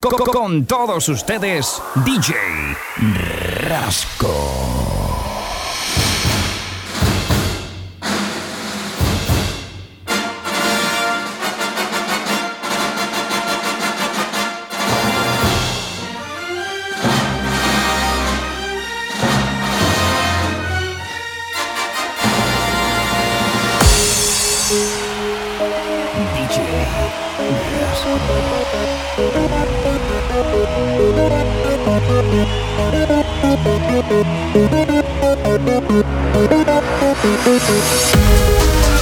Con todos ustedes, DJ Rasco. Thank you.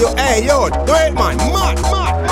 yo, hey, yo, do it, man, man. mad.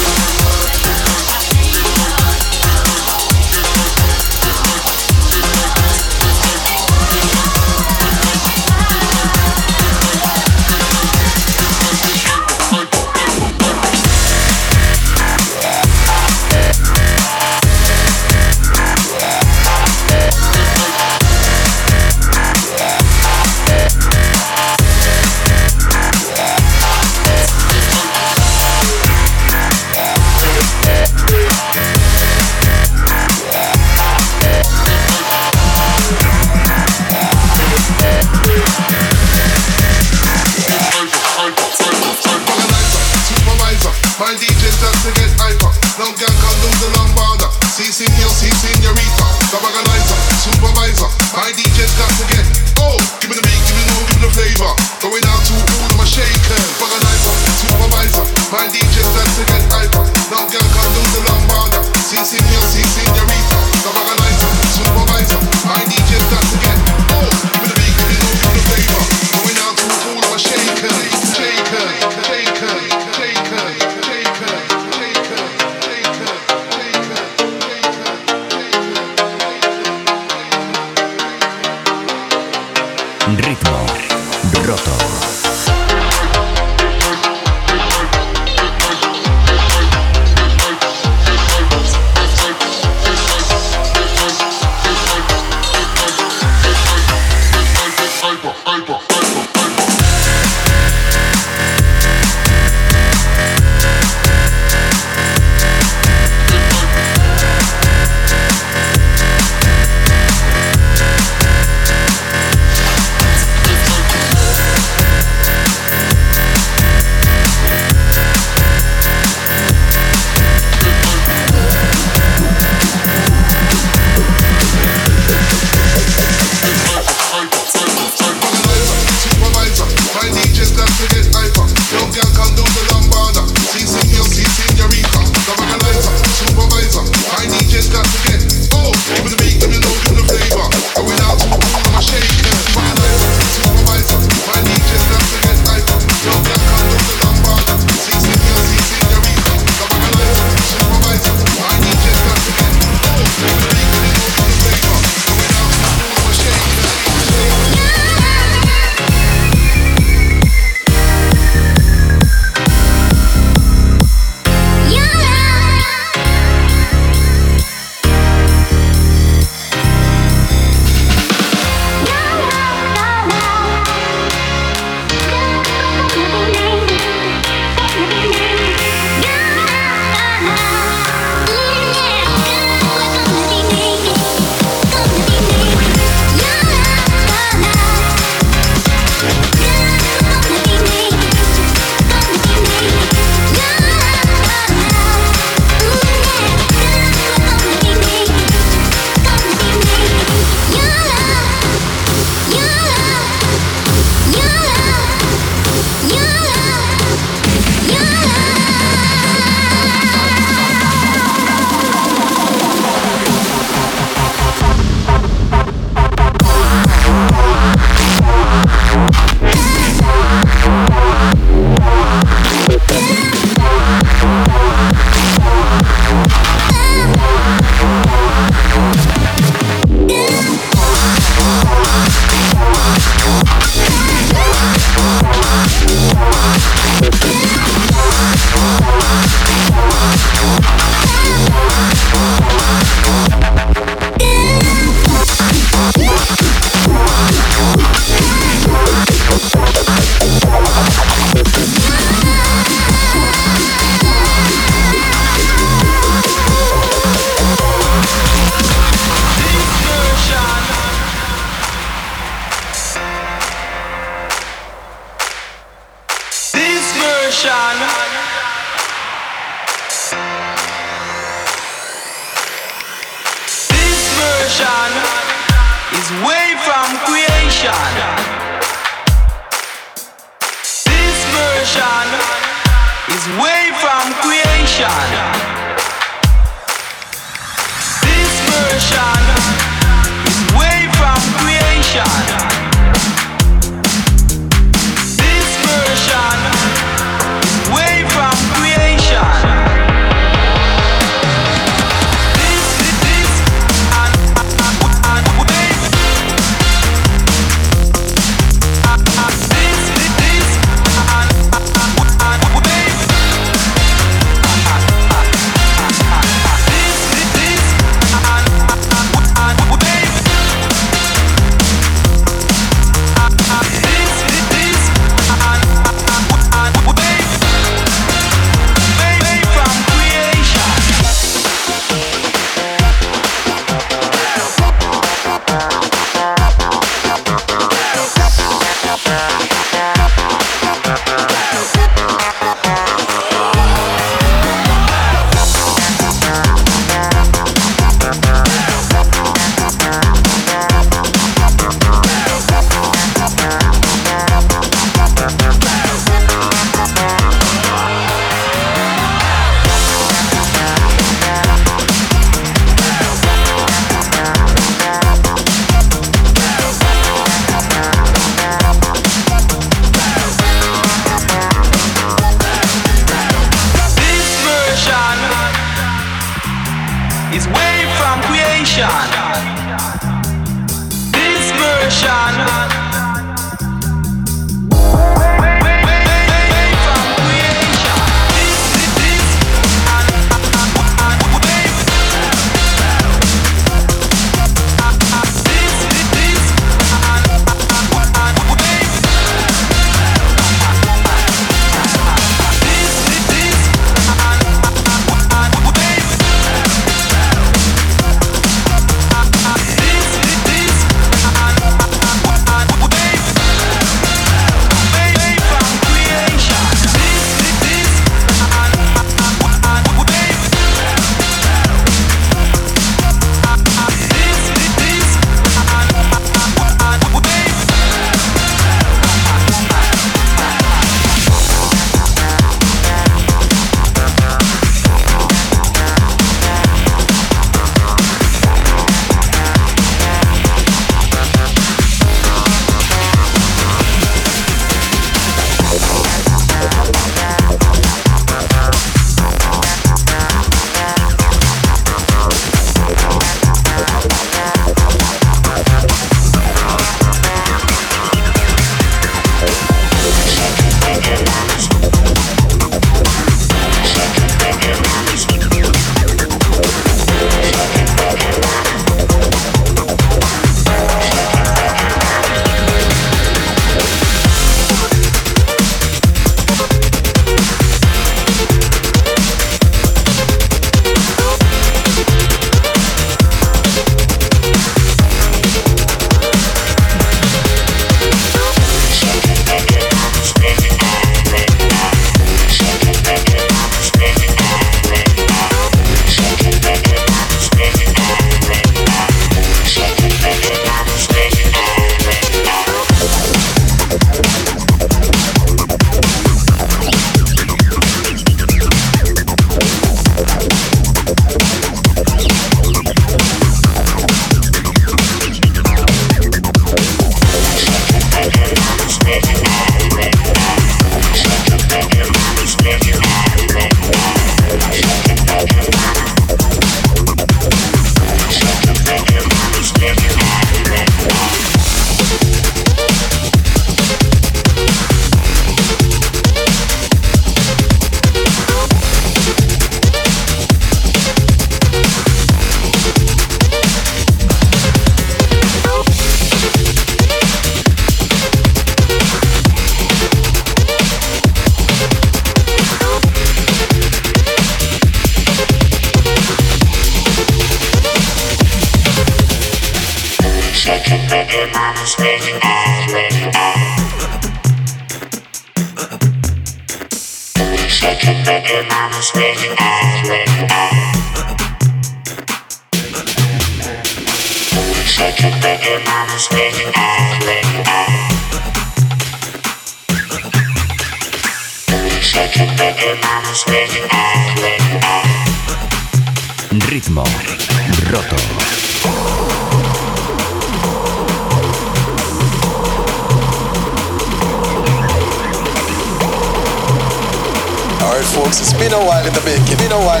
making, we know why.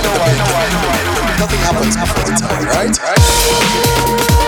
Nothing happens the time, right? right?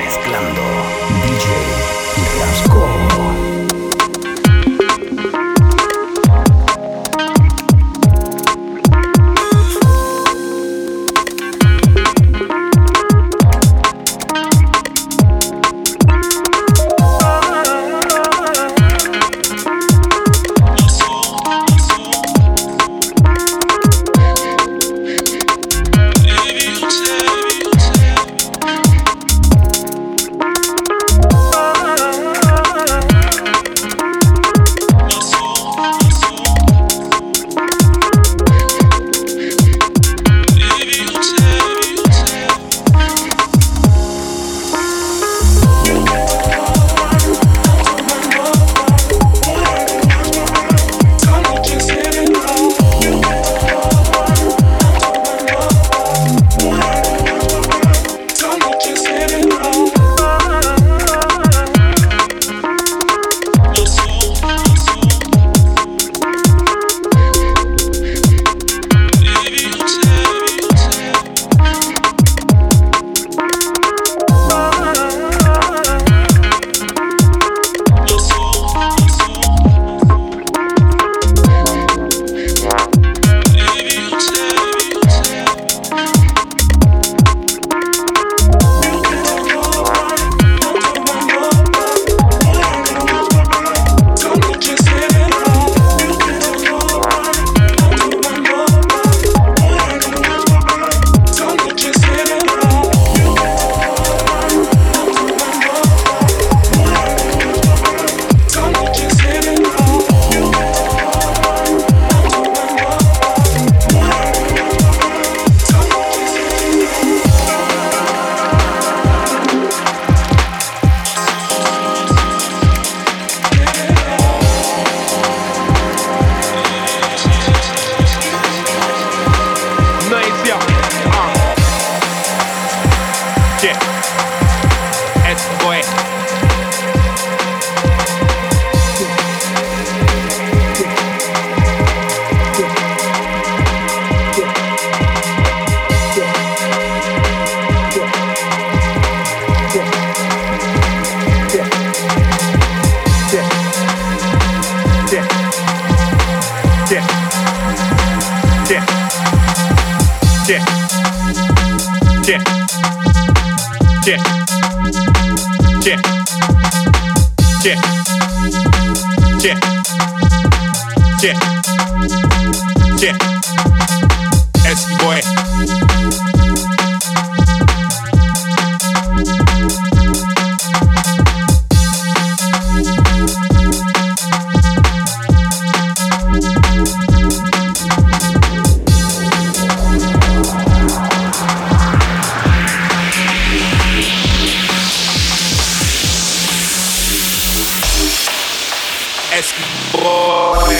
Boy.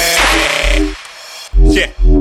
Yeah.